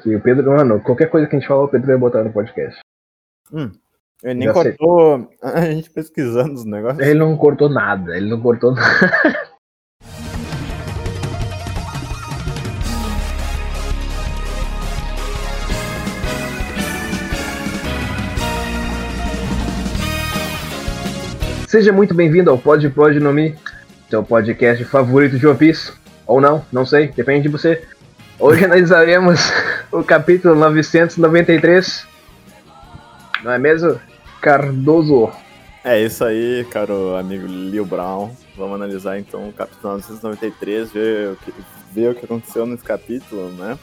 aqui. O Pedro, mano, qualquer coisa que a gente falar, o Pedro vai botar no podcast. Hum. Ele nem Já sei. cortou a gente pesquisando os negócios. Ele não cortou nada, ele não cortou nada. Seja muito bem-vindo ao Pod Pod no Mi, seu podcast favorito de One Piece. Ou não, não sei, depende de você. Hoje analisaremos o capítulo 993. Não é mesmo? Cardoso. É isso aí, caro amigo Lil Brown. Vamos analisar então o capítulo 993, ver o que, ver o que aconteceu nesse capítulo, né?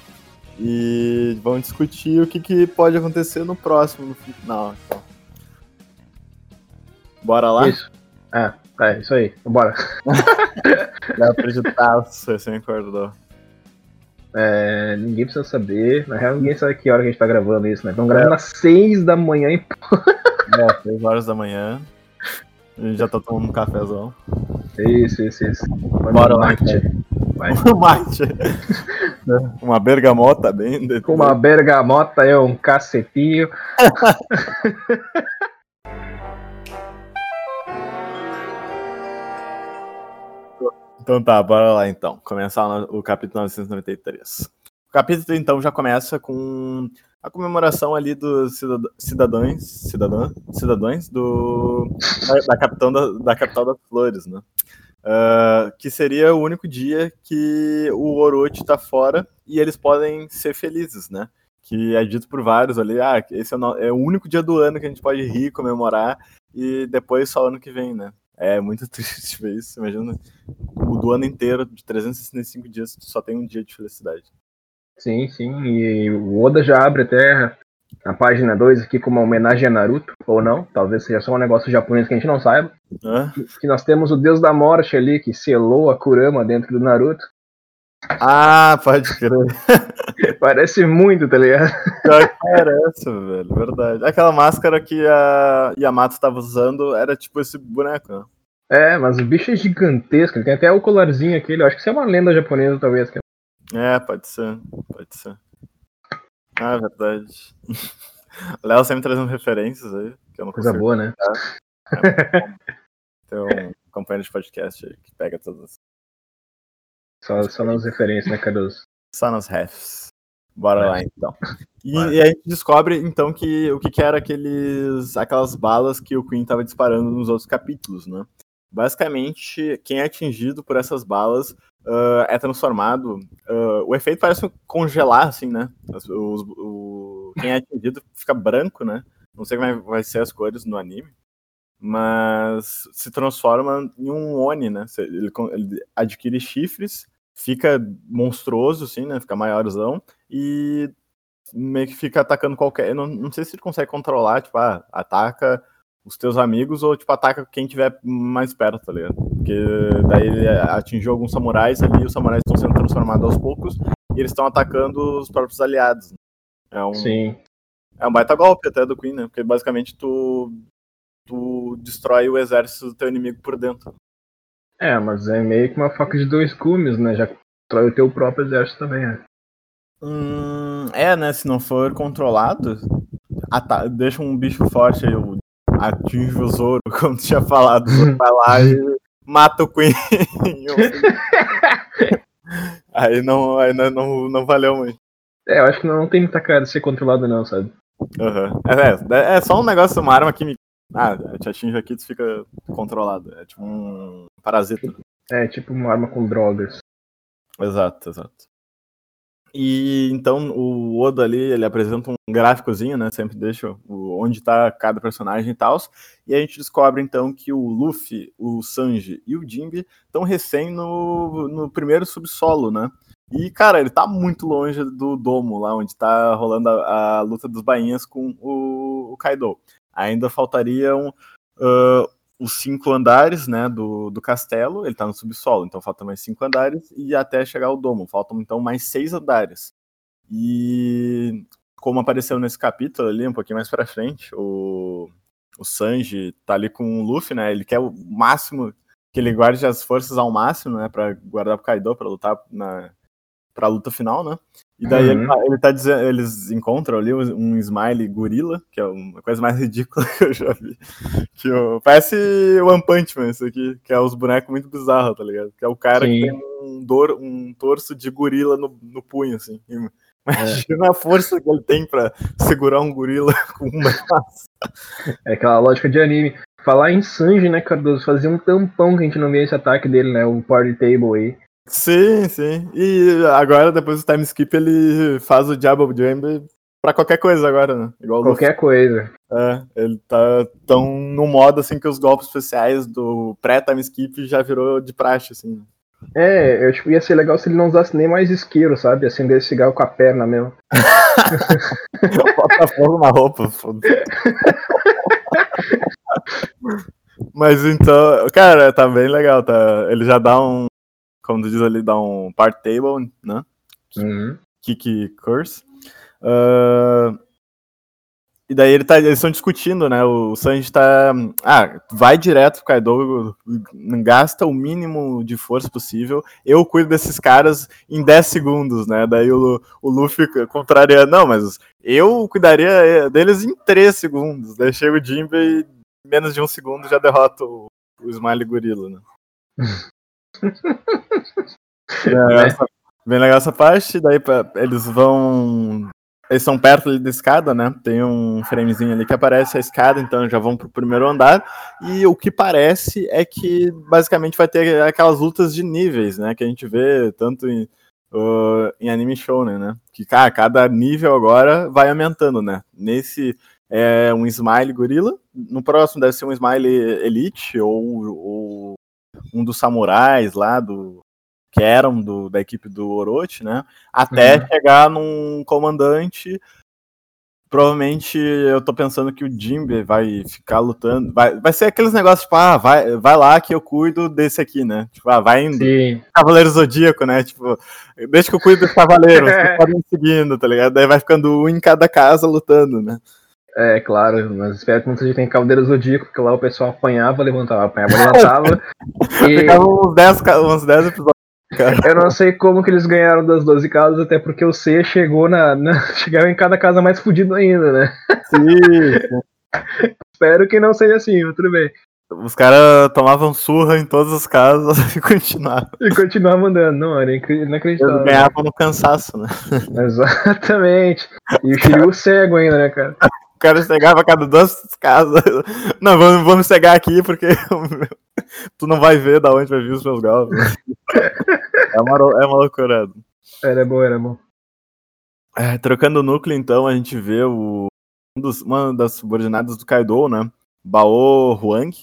E vamos discutir o que, que pode acontecer no próximo, no final. Então. Bora lá? Isso. Ah, é, isso aí. Bora. Dá pra editar, você me acordou. É, ninguém precisa saber. Na real, ninguém sabe que hora que a gente tá gravando isso, né? Estamos gravando às 6 da manhã e É, 6 horas da manhã. A gente já tá tomando um cafezão. Isso, isso, isso. Bora lá, mate. Vai. Mate. Uma bergamota bem. Com uma bergamota e um cacetinho. Então tá, bora lá então. Começar o capítulo 993. O capítulo então já começa com a comemoração ali dos cidad- cidadãos, cidadã, cidadãos do da, da capitão da, da capital das flores, né? Ah, que seria o único dia que o Orochi tá fora e eles podem ser felizes, né? Que é dito por vários ali, ah, esse é o, é o único dia do ano que a gente pode rir, comemorar e depois só ano que vem, né? É muito triste ver isso, imagina o do ano inteiro, de 365 dias, tu só tem um dia de felicidade. Sim, sim. E o Oda já abre até a página 2 aqui com uma homenagem a Naruto, ou não. Talvez seja só um negócio japonês que a gente não saiba. Que nós temos o Deus da Morte ali, que selou a Kurama dentro do Naruto. Ah, pode crer. Parece muito, tá ligado? Pior que parece, velho, verdade. Aquela máscara que a Yamato tava usando era tipo esse boneco, né? É, mas o bicho é gigantesco. Ele tem até o colarzinho aquele. Eu acho que isso é uma lenda japonesa, talvez. que- É, pode ser, pode ser. Ah, é verdade. O Léo sempre trazendo referências aí, que eu não Coisa boa, né? Tem um companheiro de podcast aí que pega todas Só, só nas referências, né, Cardoso? Só nos refs. Bora Vai. lá então. E, e a gente descobre então que o que, que era aqueles, aquelas balas que o Queen estava disparando nos outros capítulos, né? Basicamente, quem é atingido por essas balas ah, é transformado. ah, o efeito parece congelar, assim, né? As- os- o, quem é atingido fica branco, né? Não sei como é- vai ser as cores no anime. Mas se transforma em um Oni, né? Ele, ele adquire chifres, fica monstruoso, assim, né? Fica maiorzão e meio que fica atacando qualquer. Não, não sei se ele consegue controlar, tipo, ah, ataca os teus amigos ou, tipo, ataca quem tiver mais perto, tá ligado? Porque daí ele atingiu alguns samurais ali, os samurais estão sendo transformados aos poucos e eles estão atacando os próprios aliados. É um, Sim. é um baita golpe até do Queen, né? Porque basicamente tu, tu destrói o exército do teu inimigo por dentro. É, mas é meio que uma faca de dois gumes, né? Já constrói o teu próprio exército também, né? Hum, é, né? Se não for controlado, deixa um bicho forte aí, atinge o Zoro, como tu tinha falado. vai lá e mata o Queen. aí não, aí não, não, não valeu muito. É, eu acho que não tem muita cara de ser controlado, não, sabe? Aham. É, é, é só um negócio, uma arma que me. Ah, te atinge aqui, tu fica controlado. É tipo um parasita. É tipo uma arma com drogas. Exato, exato. E então o Oda ali, ele apresenta um gráficozinho, né? Sempre deixa o, onde tá cada personagem e tal. E a gente descobre então que o Luffy, o Sanji e o Jinbe estão recém no, no primeiro subsolo, né? E, cara, ele tá muito longe do domo, lá onde tá rolando a, a luta dos bainhas com o, o Kaido. Ainda faltariam ah, os cinco andares, né, do, do castelo, ele tá no subsolo, então faltam mais cinco andares, e até chegar ao domo, faltam então mais seis andares. E como apareceu nesse capítulo ali, um pouquinho mais pra frente, o, o Sanji tá ali com o Luffy, né, ele quer o máximo, que ele guarde as forças ao máximo, né, pra guardar pro Kaido, pra lutar na, pra luta final, né, E daí uhum. ele, tá, ele tá dizendo, eles encontram ali um, smile gorila, que é uma coisa mais ridícula que eu já vi. Que eu, parece One Punch Man, isso aqui, que é os bonecos muito bizarros, tá ligado? Que é o cara Sim. que tem um, dor, um torso de gorila no, no punho, assim. Imagina é. a força que ele tem pra segurar um gorila com uma É aquela lógica de anime. Falar em Sanji, né, Cardoso? Fazia um tampão que a gente não via esse ataque dele, né? O Party Table aí. Sim, sim. E agora, depois do time skip, ele faz o Jabba Jump pra qualquer coisa agora, né? Igual qualquer coisa. É, ele tá tão no modo assim que os golpes especiais do pré-time skip já virou de praxe, assim. É, eu tipo, ia ser legal se ele não usasse nem mais isqueiro, sabe? Acender cigarro com a perna mesmo. Bota fogo na roupa, foda Mas então, cara, tá bem legal, tá? Ele já dá um, como diz ali, dá um part table, né? Uhum. Kick curse. Uh, e daí ele tá, eles estão discutindo, né? O Sanji tá. Ah, vai direto pro Kaido, gasta o mínimo de força possível. Eu cuido desses caras em 10 segundos, né? Daí o, o Luffy contraria, não, mas eu cuidaria deles em 3 segundos. Daí chega o Jinbe e em menos de um segundo já derrota o, o Smiley Gorila, né? é, essa, bem legal essa parte, daí pra, eles vão. Eles são perto ali da escada, né? Tem um framezinho ali que aparece a escada, então já vão pro primeiro andar. E o que parece é que basicamente vai ter aquelas lutas de níveis, né? Que a gente vê tanto em, uh, em anime show, né? Que, cara, cada nível agora vai aumentando, né? Nesse é um Smile Gorila, no próximo deve ser um Smile Elite ou, ou um dos samurais lá do que eram do, da equipe do Orochi, né? Até uhum. chegar num comandante. Provavelmente eu tô pensando que o Jimbe vai ficar lutando. Vai, vai ser aqueles negócios, tipo, ah, vai, vai lá que eu cuido desse aqui, né? Tipo, ah, vai indo. Sim. Cavaleiro Zodíaco, né? Tipo, deixa que eu cuido dos cavaleiros, podem seguindo, tá ligado? Daí vai ficando um em cada casa lutando, né? É, claro, mas espero que não seja tem Caldeiro Zodíaco, porque lá o pessoal apanhava, levantava, apanhava, levantava. e... Ficava uns 10, uns 10 episódios. Cara. Eu não sei como que eles ganharam das 12 casas, até porque o C chegou na. na chegava em cada casa mais fudido ainda, né? Sim. Espero que não seja assim, mas tudo bem. Os caras tomavam surra em todas as casas e continuavam. E continuavam andando, não, era inacreditável. Eles ganhavam no cansaço, né? Exatamente. E o Shiryu cego ainda, né, cara? O cara chegava a cada duas casas. Não, vamos, vamos cegar aqui porque tu não vai ver da onde vai vir os meus golpes. É uma, é uma loucura. Era bom, era bom. É, trocando o núcleo, então, a gente vê o, um dos, uma das subordinadas do Kaido, né? Bao Huang.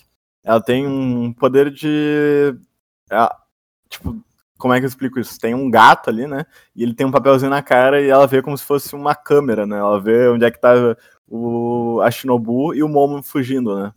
Ela tem um poder de. É, tipo, como é que eu explico isso? Tem um gato ali, né? E ele tem um papelzinho na cara e ela vê como se fosse uma câmera, né? Ela vê onde é que tá o, a Shinobu e o Momo fugindo, né?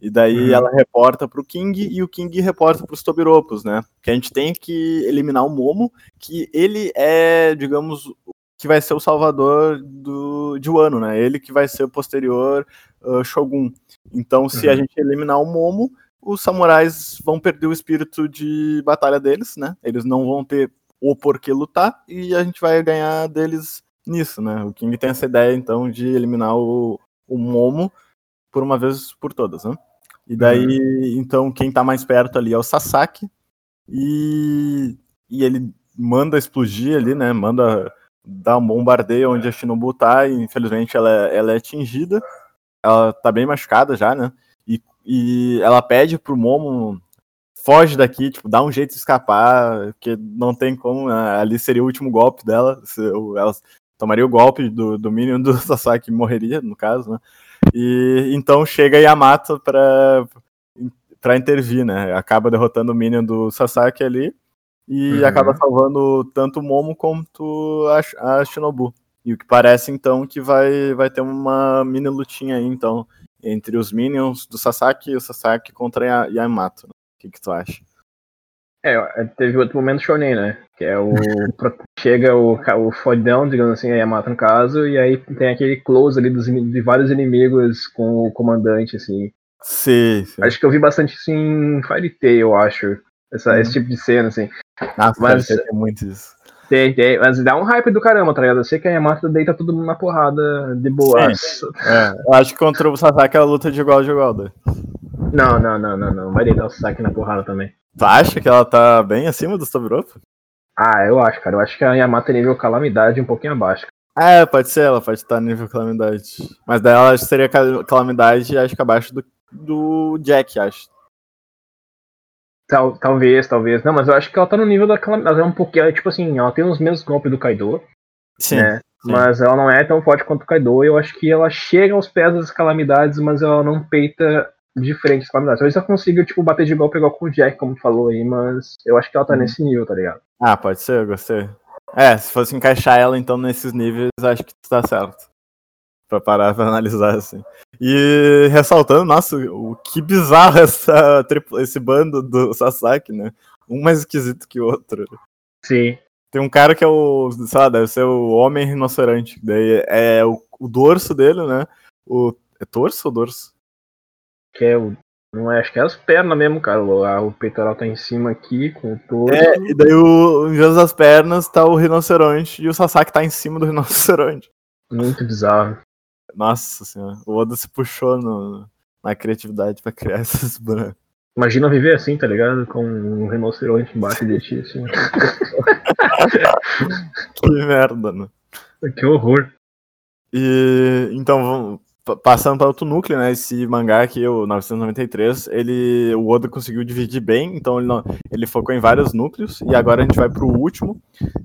E daí uhum. ela reporta pro King e o King reporta pros Tobiropos, né? Que a gente tem que eliminar o Momo, que ele é, digamos, que vai ser o salvador do, de Wano, né? Ele que vai ser o posterior uh, Shogun. Então, se uhum. a gente eliminar o Momo, os samurais vão perder o espírito de batalha deles, né? Eles não vão ter o porquê lutar e a gente vai ganhar deles nisso, né? O King tem essa ideia, então, de eliminar o, o Momo por uma vez por todas, né? E daí, uhum. então, quem tá mais perto ali é o Sasaki, e, e ele manda explodir ali, né? Manda dar um bombardeio onde a Shinobu tá, e infelizmente ela é, ela é atingida. Ela tá bem machucada já, né? E, e ela pede pro Momo foge daqui, tipo, dá um jeito de escapar, porque não tem como, né? ali seria o último golpe dela, ela tomaria o golpe do, do Minion do Sasaki morreria, no caso, né? E então chega Yamato para para intervir, né? Acaba derrotando o Minion do Sasaki ali e uhum. acaba salvando tanto o Momo quanto a, a, Shinobu. E o que parece então que vai vai ter uma mini lutinha aí então entre os Minions do Sasaki e o Sasaki contra Yamato. O que, que tu acha? É, teve outro momento shonen, né? Que é o. chega o, o fodão, digamos assim, aí mata no caso, e aí tem aquele close ali dos, de vários inimigos com o comandante, assim. Sim, sim. Acho que eu vi bastante isso em Fairy Tail, eu acho. Essa, hum. Esse tipo de cena, assim. Nossa, Mas, é muito isso. Tem, tem, mas dá um hype do caramba, tá ligado? Eu sei que a Yamato deita todo mundo na porrada de boa. É, eu acho que contra o Sasaki é a luta de igual de igual. Não, não, não, não, não. Vai deitar o Sasaki na porrada também. Tu acha que ela tá bem acima do Stobiropo? Ah, eu acho, cara. Eu acho que a Yamato é nível calamidade um pouquinho abaixo. É, pode ser, ela pode estar nível calamidade. Mas daí ela seria calamidade, acho que abaixo do, do Jack, acho. Tal, talvez, talvez. Não, mas eu acho que ela tá no nível da calamidade. Ela é um pouquinho, tipo assim, ela tem os mesmos golpes do Kaido. Sim. Né? sim. Mas ela não é tão forte quanto o Kaido. E eu acho que ela chega aos pés das calamidades, mas ela não peita de frente às calamidades. Talvez ela consiga, tipo, bater de golpe igual com o Jack, como falou aí, mas eu acho que ela tá Uhum. nesse nível, tá ligado? Ah, pode ser, eu gostei. É, se fosse encaixar ela então nesses níveis, acho que tá certo. Pra parar pra analisar, assim. E ressaltando, nossa, o que bizarro essa, esse bando do Sasaki, né? Um mais esquisito que o outro. Sim. Tem um cara que é o, sei lá, deve ser o homem rinoceronte. Daí é o, o dorso dele, né? O, é torso ou dorso? Que é o. Não é, acho que é as pernas mesmo, cara. O, a- o peitoral tá em cima aqui, com o torso. É, e daí o, em vez das pernas tá o rinoceronte e o Sasaki tá em cima do rinoceronte. Muito bizarro. Nossa senhora, o Oda se puxou no- na criatividade pra criar esses bonecos. Imagina viver assim, tá ligado? Com um rinoceronte embaixo de ti, assim. Que merda, né? que horror. E então, passando para outro núcleo, né? Esse mangá aqui, o 993, ele, o Oda conseguiu dividir bem, então ele, não, ele focou em vários núcleos, e agora a gente vai pro último,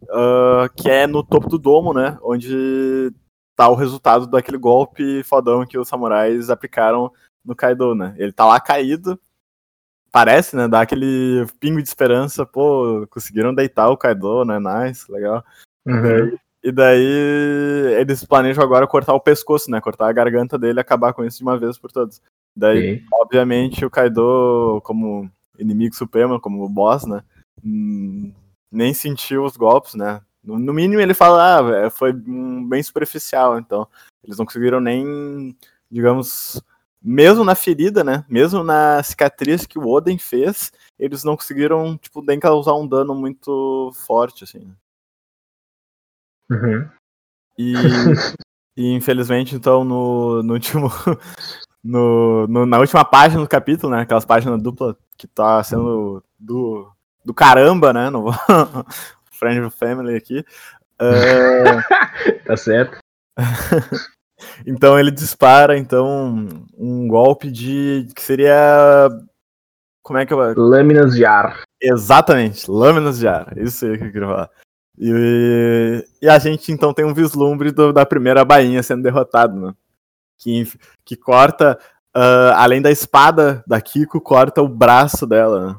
ah, que é no topo do domo, né? Onde tá o resultado daquele golpe fodão que os samurais aplicaram no Kaido, né? Ele tá lá caído, parece, né? Dá aquele pingo de esperança, pô, conseguiram deitar o Kaido, né? Nice, legal. Uhum. E daí eles planejam agora cortar o pescoço, né? Cortar a garganta dele e acabar com isso de uma vez por todas. Daí, Sim. obviamente, o Kaido, como inimigo supremo, como boss, né? hum, nem sentiu os golpes, né? No, mínimo ele fala, ah, é, foi bem superficial, então. Eles não conseguiram nem, digamos, mesmo na ferida, né? Mesmo na cicatriz que o Oden fez, eles não conseguiram, tipo, nem causar um dano muito forte, assim. Uhum. E, e, infelizmente, então, no, no último. No, no- na última página do capítulo, né? Aquelas páginas duplas que tá sendo do, do caramba, né? No Friend of Family aqui. É, Tá certo. então ele dispara, então, um golpe de. que seria. Como é que eu. Lâminas de ar. Exatamente, lâminas de ar. Isso aí que eu queria falar. E, e a gente então tem um vislumbre do- da primeira bainha sendo derrotado, né? Que, que corta, ah, além da espada da Kiko, corta o braço dela. né?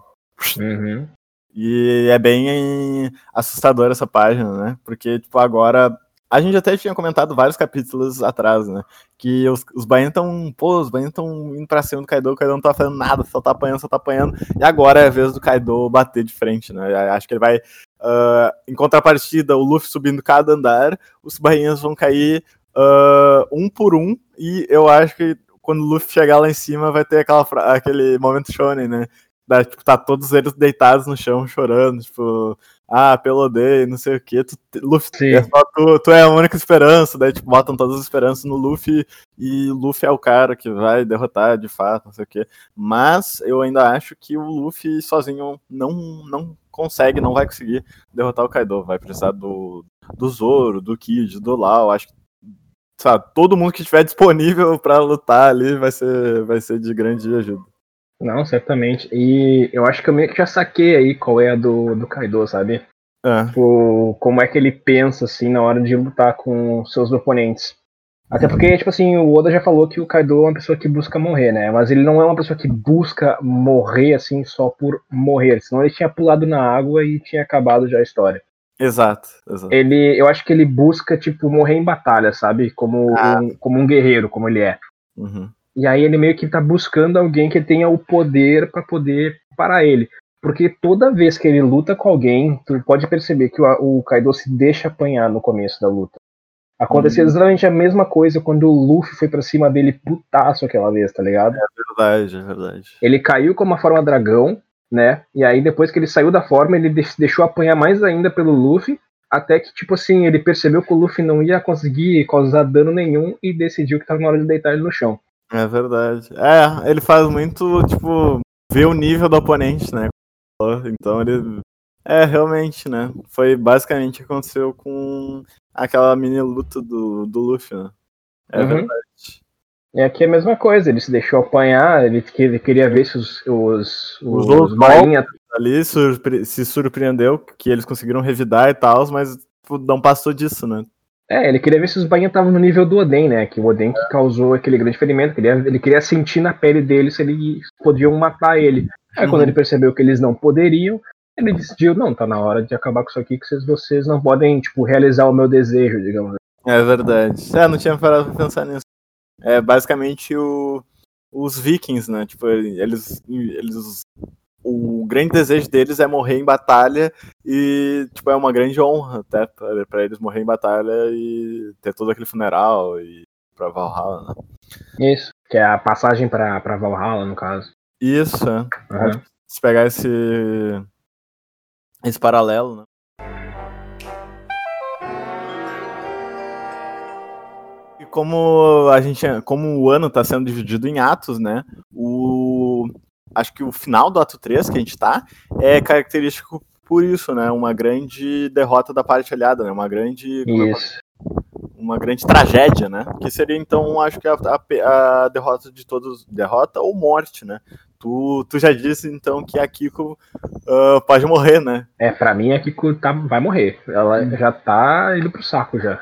Uhum. E é bem assustador essa página, né? Porque, tipo, agora. A gente até tinha comentado vários capítulos atrás, né? Que os, os bainhas estão. Pô, os bainhas estão indo pra cima do Kaido, o Kaido não tá fazendo nada, só tá apanhando, só tá apanhando. E agora é a vez do Kaido bater de frente, né? Acho que ele vai. ah, em contrapartida, o Luffy subindo cada andar, os bainhas vão cair ah, um por um. E eu acho que quando o Luffy chegar lá em cima, vai ter aquela, aquele momento shonen, né? Da, tipo, tá todos eles deitados no chão chorando, tipo, ah, pelodei, não sei o que. Tu, Luffy, é só tu, tu é a única esperança, daí tipo, botam todas as esperanças no Luffy e Luffy é o cara que vai derrotar de fato, não sei o que. Mas eu ainda acho que o Luffy sozinho não, não consegue, não vai conseguir derrotar o Kaido. Vai precisar do, do Zoro, do Kid, do Lau. Acho que sabe, todo mundo que estiver disponível pra lutar ali vai ser, vai ser de grande ajuda. Não, certamente. E eu acho que eu meio que já saquei aí qual é a do, do Kaido, sabe? É, Tipo, como é que ele pensa, assim, na hora de lutar com seus oponentes. Até porque, tipo assim, o Oda já falou que o Kaido é uma pessoa que busca morrer, né? Mas ele não é uma pessoa que busca morrer, assim, só por morrer. Senão ele tinha pulado na água e tinha acabado já a história. exato, exato. Ele, eu acho que ele busca, tipo, morrer em batalha, sabe? Como, Ah. um, como um guerreiro, como ele é. Uhum. E aí ele meio que tá buscando alguém que tenha o poder pra poder parar ele. Porque toda vez que ele luta com alguém, tu pode perceber que o, o Kaido se deixa apanhar no começo da luta. Aconteceu Uhum. exatamente a mesma coisa quando o Luffy foi pra cima dele putaço aquela vez, tá ligado? Verdade, é verdade. Ele caiu com uma forma dragão, né? E aí depois que ele saiu da forma, ele deixou apanhar mais ainda pelo Luffy. até que, tipo assim, ele percebeu que o Luffy não ia conseguir causar dano nenhum e decidiu que tava na hora de deitar ele no chão. É verdade. É, ele faz muito, tipo, ver o nível do oponente, né? Então ele. É, realmente, né? Foi basicamente o que aconteceu com aquela mini luta do, do Luffy, né? É uhum. verdade. E aqui é a mesma coisa, ele se deixou apanhar, ele, ele queria ver se os, os, os, os marinha... ali surpre se surpreendeu que eles conseguiram revidar e tal, mas tipo, não passou disso, né? É, ele queria ver se os bainhas estavam no nível do Oden, né? Que o Oden que causou aquele grande ferimento. Queria, ele queria sentir na pele dele se eles podiam matar ele. Aí uhum. quando ele percebeu que eles não poderiam, ele decidiu, não, tá na hora de acabar com isso aqui, que vocês, vocês não podem, tipo, realizar o meu desejo, digamos. É verdade. É, não tinha parado pra pensar nisso. É basicamente o, os vikings, né? Tipo, eles, eles o grande desejo deles é morrer em batalha e tipo é uma grande honra até para eles morrer em batalha e ter todo aquele funeral e para Valhalla, né? Isso, que é a passagem para para Valhalla no caso. Isso, é. Uhum. Se pegar esse esse paralelo, né? E como a gente, como o ano está sendo dividido em atos, né? O acho que o final do ato 3 que a gente tá é característico por isso, né? Uma grande derrota da parte aliada, né? Uma grande. Isso. Uma grande tragédia, né? Que seria, então, acho que a, a, a, derrota de todos. Derrota ou morte, né? Tu, tu já disse, então, que a Kiko uh, pode morrer, né? É, pra mim a Kiko tá, vai morrer. Ela hum. já tá indo pro saco já.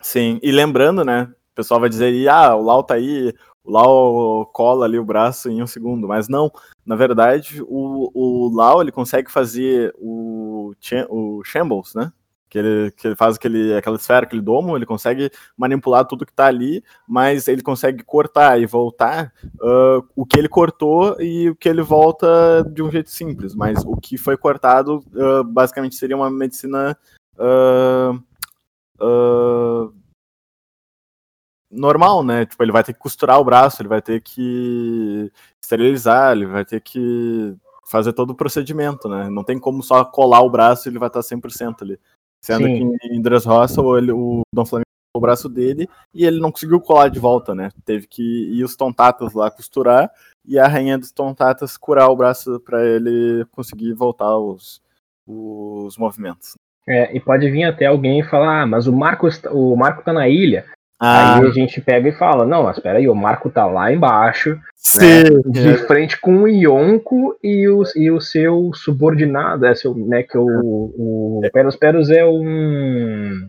Sim, e lembrando, né? O pessoal vai dizer, ah, o Lau tá aí, Lau cola ali o braço em um segundo, mas não. Na verdade, o, o Lau ele consegue fazer o, o Shambles, né? Que ele, que ele faz aquele, aquela esfera, aquele domo, ele consegue manipular tudo que tá ali, mas ele consegue cortar e voltar uh, o que ele cortou e o que ele volta de um jeito simples. Mas o que foi cortado uh, basicamente seria uma medicina. Uh, normal, né? Tipo, ele vai ter que costurar o braço, ele vai ter que esterilizar, ele vai ter que fazer todo o procedimento, né? Não tem como só colar o braço e ele vai estar 100% ali. Sendo Sim. que em Dressrosa, ele, o Dom Flamengo o braço dele e ele não conseguiu colar de volta, né? Teve que ir os tontatas lá costurar e a rainha dos tontatas curar o braço para ele conseguir voltar os, os movimentos. É, e pode vir até alguém e falar, ah, mas o Marco, o Marco tá na ilha, ah. Aí a gente pega e fala, não, mas peraí, o Marco tá lá embaixo, né, de frente com o Yonko e o, e o seu subordinado, é seu, né, que o, o Peros Peros é um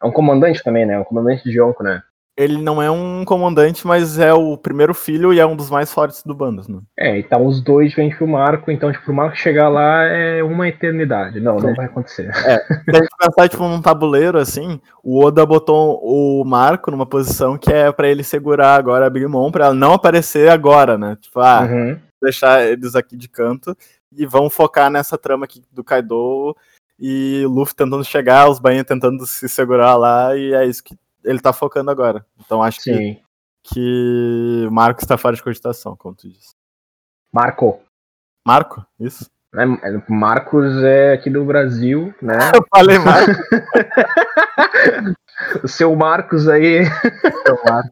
é um comandante também, né, um comandante de Yonko, né ele não é um comandante, mas é o primeiro filho e é um dos mais fortes do bando, né? É, e tá os dois vêm pro Marco, então, tipo, o Marco chegar lá é uma eternidade. Não, não vai acontecer. É, se a gente pensar, tipo, num tabuleiro, assim, o Oda botou o Marco numa posição que é para ele segurar agora a Big Mom, pra ela não aparecer agora, né? Tipo, ah, uhum. deixar eles aqui de canto e vão focar nessa trama aqui do Kaido e Luffy tentando chegar, os Bainha tentando se segurar lá, e é isso que ele tá focando agora. Então acho Sim. que, que Marco está fora de cogitação, como tu disse. Marco. Marco? Isso? É, é Marcos é aqui do Brasil, né? Eu falei Marco. o seu Marcos aí. Seu Mar...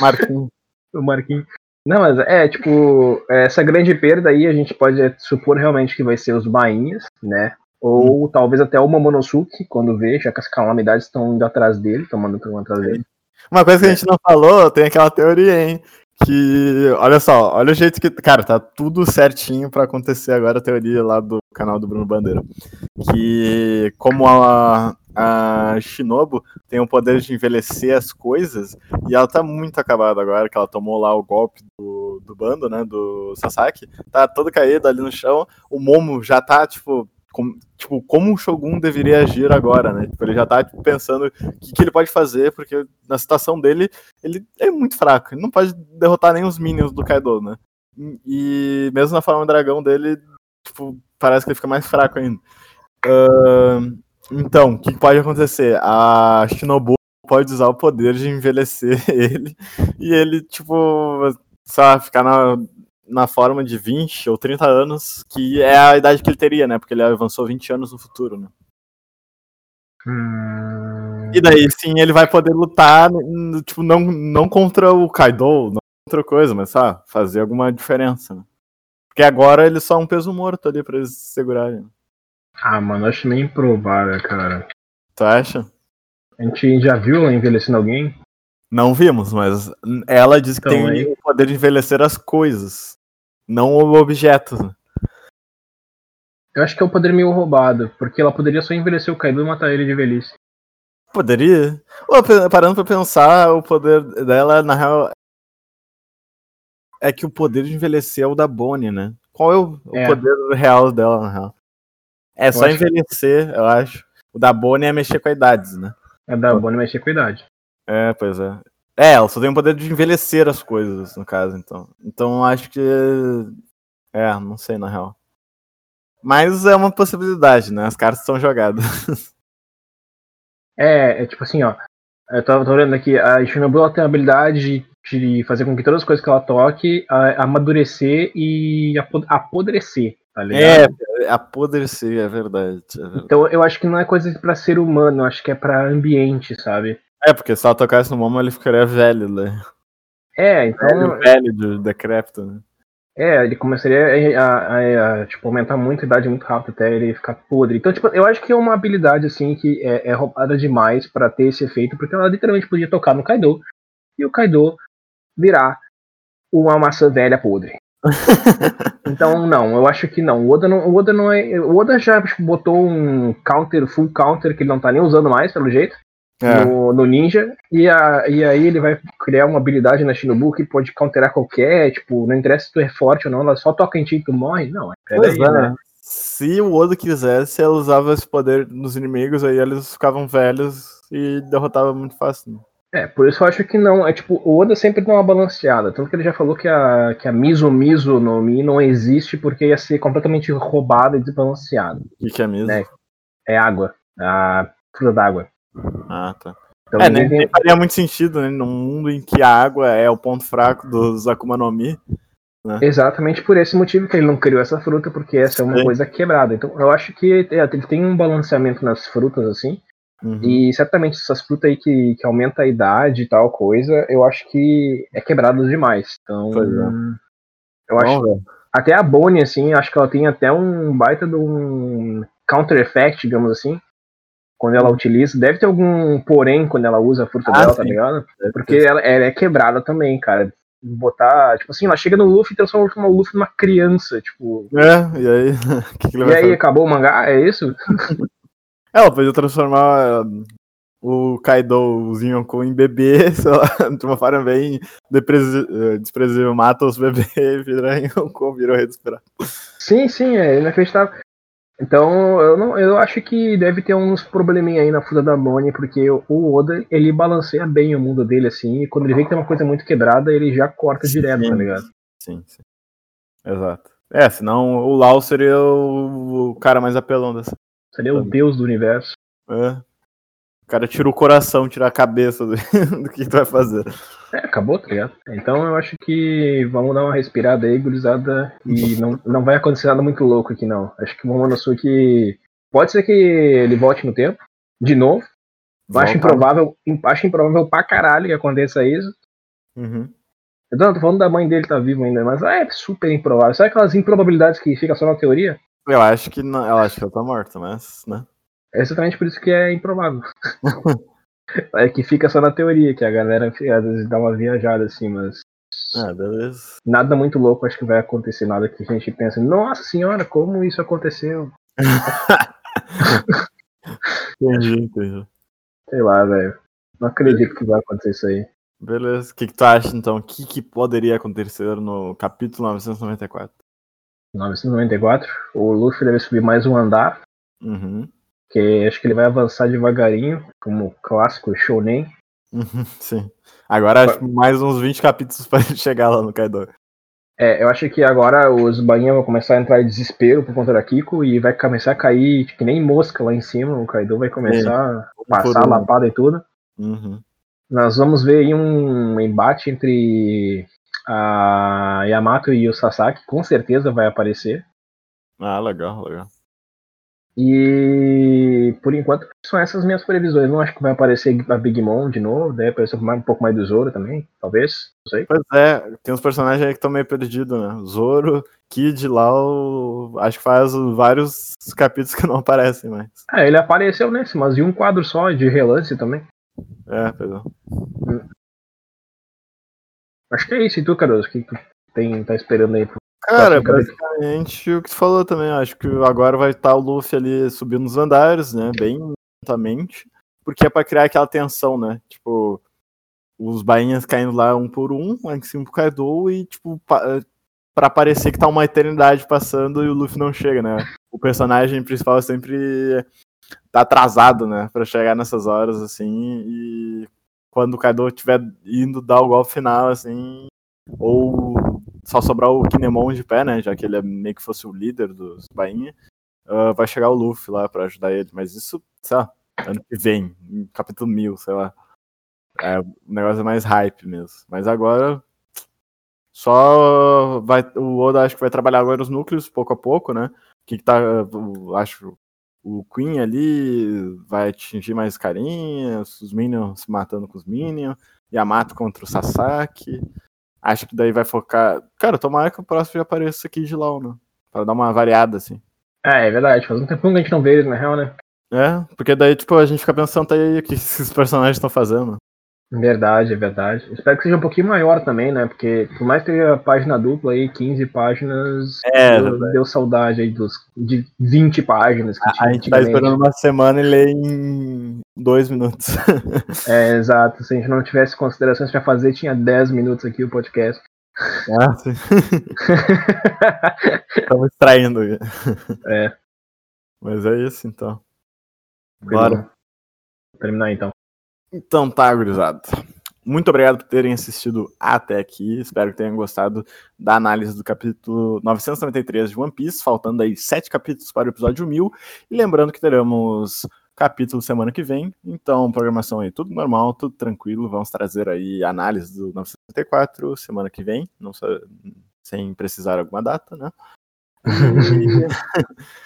Marquinhos. O Marquinhos. Não, mas é, tipo, essa grande perda aí a gente pode supor realmente que vai ser os bainhas, né? Ou hum. talvez até o Momonosuke, quando vê, já que as calamidades estão indo atrás dele, tomando atrás dele. Uma coisa que a gente não falou, tem aquela teoria, hein? Que, olha só, olha o jeito que. Cara, tá tudo certinho para acontecer agora a teoria lá do canal do Bruno Bandeira. Que, como a, a Shinobu tem o poder de envelhecer as coisas, e ela tá muito acabada agora, que ela tomou lá o golpe do, do bando, né? Do Sasaki. Tá todo caído ali no chão. O Momo já tá, tipo, como, tipo, como o Shogun deveria agir agora, né? Tipo, ele já tá tipo, pensando o que, que, ele pode fazer, porque na situação dele, ele é muito fraco. Ele não pode derrotar nem os minions do Kaido, né? E mesmo na forma dragão dele, tipo, parece que ele fica mais fraco ainda. Uh, então, o que pode acontecer? A Shinobu pode usar o poder de envelhecer ele e ele, tipo, só ficar na, na forma de 20 ou 30 anos, que é a idade que ele teria, né? Porque ele avançou 20 anos no futuro, né? Hum... E daí sim ele vai poder lutar, tipo, não, não contra o Kaido, não contra coisa, mas sabe, fazer alguma diferença, né? Porque agora ele é só um peso morto ali pra eles segurarem. Ah, mano, acho meio improvável, cara. Tu acha? A gente já viu ela envelhecendo alguém? Não vimos, mas ela diz que Então, tem aí- o poder de envelhecer as coisas, não o objeto. Eu acho que é um poder meio roubado, porque ela poderia só envelhecer o Kaido e matar ele de velhice. Poderia. Pe- parando pra pensar, o poder dela, na real. É que o poder de envelhecer é o da Bonnie, né? Qual é o, o É. poder real dela, na real? É só acho- envelhecer, eu acho. O da Bonnie é mexer com a idades, né? A da Bonnie mexer com a idade. É, pois é. É, ela só tem o poder de envelhecer as coisas, no caso, então. Então acho que. É, não sei, na real. Mas é uma possibilidade, né? As cartas estão jogadas. É, é tipo assim, ó. Eu tava, olhando aqui, a Shinobu ela tem a habilidade de, fazer com que todas as coisas que ela toque a- amadurecer e apo- apodrecer, tá ligado? É, apodrecer, é verdade. É, verdade. Então eu acho que não é coisa pra ser humano, eu acho que é pra ambiente, sabe? É, porque se ela tocasse no Momo, ele ficaria velho, né? É, então. Velho, velho, de decrépito, né? É, ele começaria a, a- a, tipo, aumentar muito a idade muito rápido até ele ficar podre. Então, tipo, eu acho que é uma habilidade, assim, que é, é roubada demais pra ter esse efeito, porque ela literalmente podia tocar no Kaido e o Kaido virar uma maçã velha podre. Então, não, eu acho que não. O Oda não, o Oda não é. O Oda já tipo, botou um counter, full counter, que ele não tá nem usando mais, pelo jeito É. no, no ninja, e, a, e aí ele vai criar uma habilidade na Shinobu que pode counterar qualquer, tipo, não interessa se tu é forte ou não, ela só toca em ti e tu morre, não, Pois peraí, é, né? Se o Oda quisesse, ela usava esse poder nos inimigos, aí eles ficavam velhos e derrotava muito fácil. né? É, por isso eu acho que não, é tipo, o Oda sempre dá uma balanceada, tanto que ele já falou que a, que a Miso Miso no Mi não existe porque ia ser completamente roubada e desbalanceada. O que, que é mesmo? Né? É água, a fruta d'água. Ah, tá. Então, É, ninguém nem, tem- nem faria muito sentido, né? Num mundo em que a água é o ponto fraco dos Akuma no Mi. Exatamente por esse motivo que ele não criou essa fruta, porque essa é uma Sim. coisa quebrada. Então eu acho que é, ele tem um balanceamento nas frutas, assim, Uhum. E certamente essas frutas aí que, que aumenta a idade e tal coisa, eu acho que é quebrado demais. Então, é. eu acho Vamos ver. até a Bonnie assim, acho que ela tem até um baita de um counter effect, digamos assim, quando ela utiliza. Deve ter algum porém quando ela usa a fruta Ah, dela, tá sim. ligado? Deve Porque ela, ela é quebrada também, cara. Botar, tipo assim, ela chega no Luffy e transforma o Luffy numa criança, tipo. É, e aí? Que, que E aí, fazer? acabou o mangá? É isso? Ela podia transformar uh, o Kaido, o Zinhonku, em bebê, sei lá, de uma forma bem eh, desprezível. Mata os bebês vira Zinhonku, vira o rei dos piratas. Sim, sim, é inacreditável. Então, eu, não, eu acho que deve ter uns probleminha aí na fruta da Bonnie, porque o Oda, ele balanceia bem o mundo dele, assim, e quando ele vê que tem uma coisa muito quebrada, ele já corta direto, Sim. tá ligado? Sim, sim. Exato. É, senão o Lau seria o, o cara mais apelão dessa. Seria o deus do universo. É. O cara tira o coração, tira a cabeça do, do que tu vai fazer. É, acabou, tá ligado? Então eu acho que vamos dar uma respirada aí, gurizada, e não, não vai acontecer nada muito louco aqui, não. Acho que o Momonosuke pode ser que ele volte no tempo, de novo. Acho improvável, acho improvável pra caralho que aconteça isso. Uhum. Não, tô falando da mãe dele tá viva ainda, mas é super improvável. Sabe aquelas improbabilidades que fica só na teoria? Eu acho que não, eu acho que ela tá morta, mas, né? É exatamente por isso que é improvável. é que fica só na teoria, que a galera às vezes dá uma viajada assim, mas Ah, beleza. nada muito louco acho que vai acontecer, nada que a gente pensa, nossa senhora, como isso aconteceu? Entendi, entendi. Sei lá, velho. Não acredito que vai acontecer isso aí. Beleza. O que, que tu acha, então? O que, que poderia acontecer no capítulo 994? 994, o Luffy deve subir mais um andar, Uhum. Que acho que ele vai avançar devagarinho, como clássico shonen. Uhum, Sim. Agora mais uns 20 capítulos pra ele chegar lá no Kaido. É, eu acho que agora os bainhas vão começar a entrar em desespero por conta da Kiko e vai começar a cair que nem mosca lá em cima. O Kaido vai começar a passar por um. lapada e tudo. Uhum. Nós vamos ver aí um embate entre a Yamato e o Sasaki, com certeza vai aparecer. Ah, legal, legal. E por enquanto são essas minhas previsões. Não acho que vai aparecer a Big Mom de novo, deve aparecer um pouco mais do Zoro também, talvez. Não sei. Pois é, tem uns personagens aí que estão meio perdidos, né? Zoro, Kid o... acho que faz vários capítulos que não aparecem mais. É, ele apareceu nesse, mas de um quadro só, de relance também. É, perdão. Hum. Acho que é isso, e tu, Caruso? O que tu tem, tá esperando aí pro Cara, basicamente o que tu falou também, acho que agora vai estar o Luffy ali subindo os andares, né, bem lentamente, porque é pra criar aquela tensão, né, tipo, os bainhas caindo lá um por um, lá em cima pro Kaido, e tipo, pra, pra parecer que tá uma eternidade passando e o Luffy não chega, né, o personagem principal sempre tá atrasado, né, pra chegar nessas horas, assim, e quando o Kaido estiver indo dar o golpe final, assim, ou só sobrar o Kinemon de pé, né? Já que ele é meio que fosse o líder dos Bainha. Uh, vai chegar o Luffy lá para ajudar ele. Mas isso, sei lá, ano que vem, capítulo 1000, sei lá. É, o negócio é mais hype mesmo. Mas agora. Só vai. O Oda acho que vai trabalhar agora os núcleos pouco a pouco, né? Que, que tá. Acho. O Queen ali vai atingir mais carinhas, os Minions se matando com os Minions, Yamato contra o Sasaki. Acho que daí vai focar. Cara, tomara que o próximo já apareça aqui de LOL, né? Pra dar uma variada, assim. É, é verdade. Faz um tempão que a gente não vê eles, na real, né? É, porque daí, tipo, a gente fica pensando tá aí o que esses personagens estão fazendo. Verdade, é verdade. Espero que seja um pouquinho maior também, né? Porque por mais que tenha página dupla aí, 15 páginas, é, deu, deu saudade aí dos, de 20 páginas que a, tinha. A gente tá esperando uma semana e lê em dois minutos. é, exato. Se a gente não tivesse considerações para fazer, tinha 10 minutos aqui o podcast. Ah, sim. Estamos extraindo. É. Mas é isso, então. Bora. Vou terminar então. Então tá, gurizada. Muito obrigado por terem assistido até aqui. Espero que tenham gostado da análise do capítulo 993 de One Piece, faltando aí sete capítulos para o episódio 1000. E lembrando que teremos capítulo semana que vem. Então, programação aí tudo normal, tudo tranquilo. Vamos trazer aí análise do 994 semana que vem, não sem precisar alguma data, né?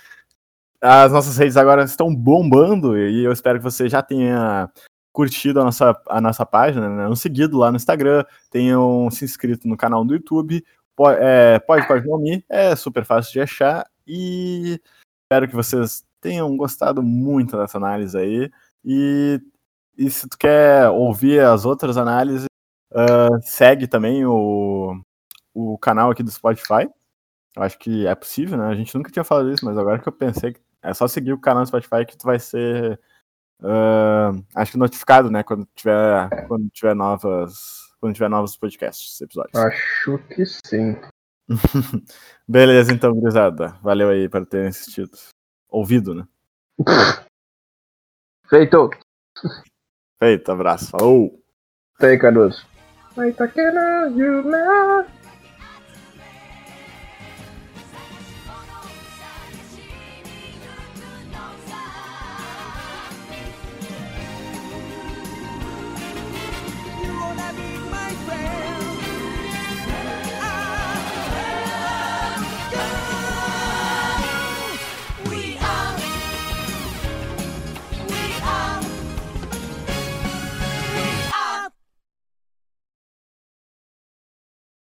As nossas redes agora estão bombando e eu espero que você já tenha curtido a nossa, a nossa página, né? nos seguido lá no Instagram, tenham se inscrito no canal do YouTube, pode, é, pode, pode me, é super fácil de achar e espero que vocês tenham gostado muito dessa análise aí e, e se tu quer ouvir as outras análises, uh, segue também o, o canal aqui do Spotify, eu acho que é possível, né? A gente nunca tinha falado isso, mas agora que eu pensei é só seguir o canal do Spotify que tu vai ser Uh, acho que notificado, né? Quando tiver, quando tiver novas, quando tiver novos podcasts, episódios. Acho que sim. Beleza, então, gurizada. Valeu aí por terem assistido. Ouvido, né? Feito. Feito, abraço. Falou. Feito, Cardoso. Vai tá querendo,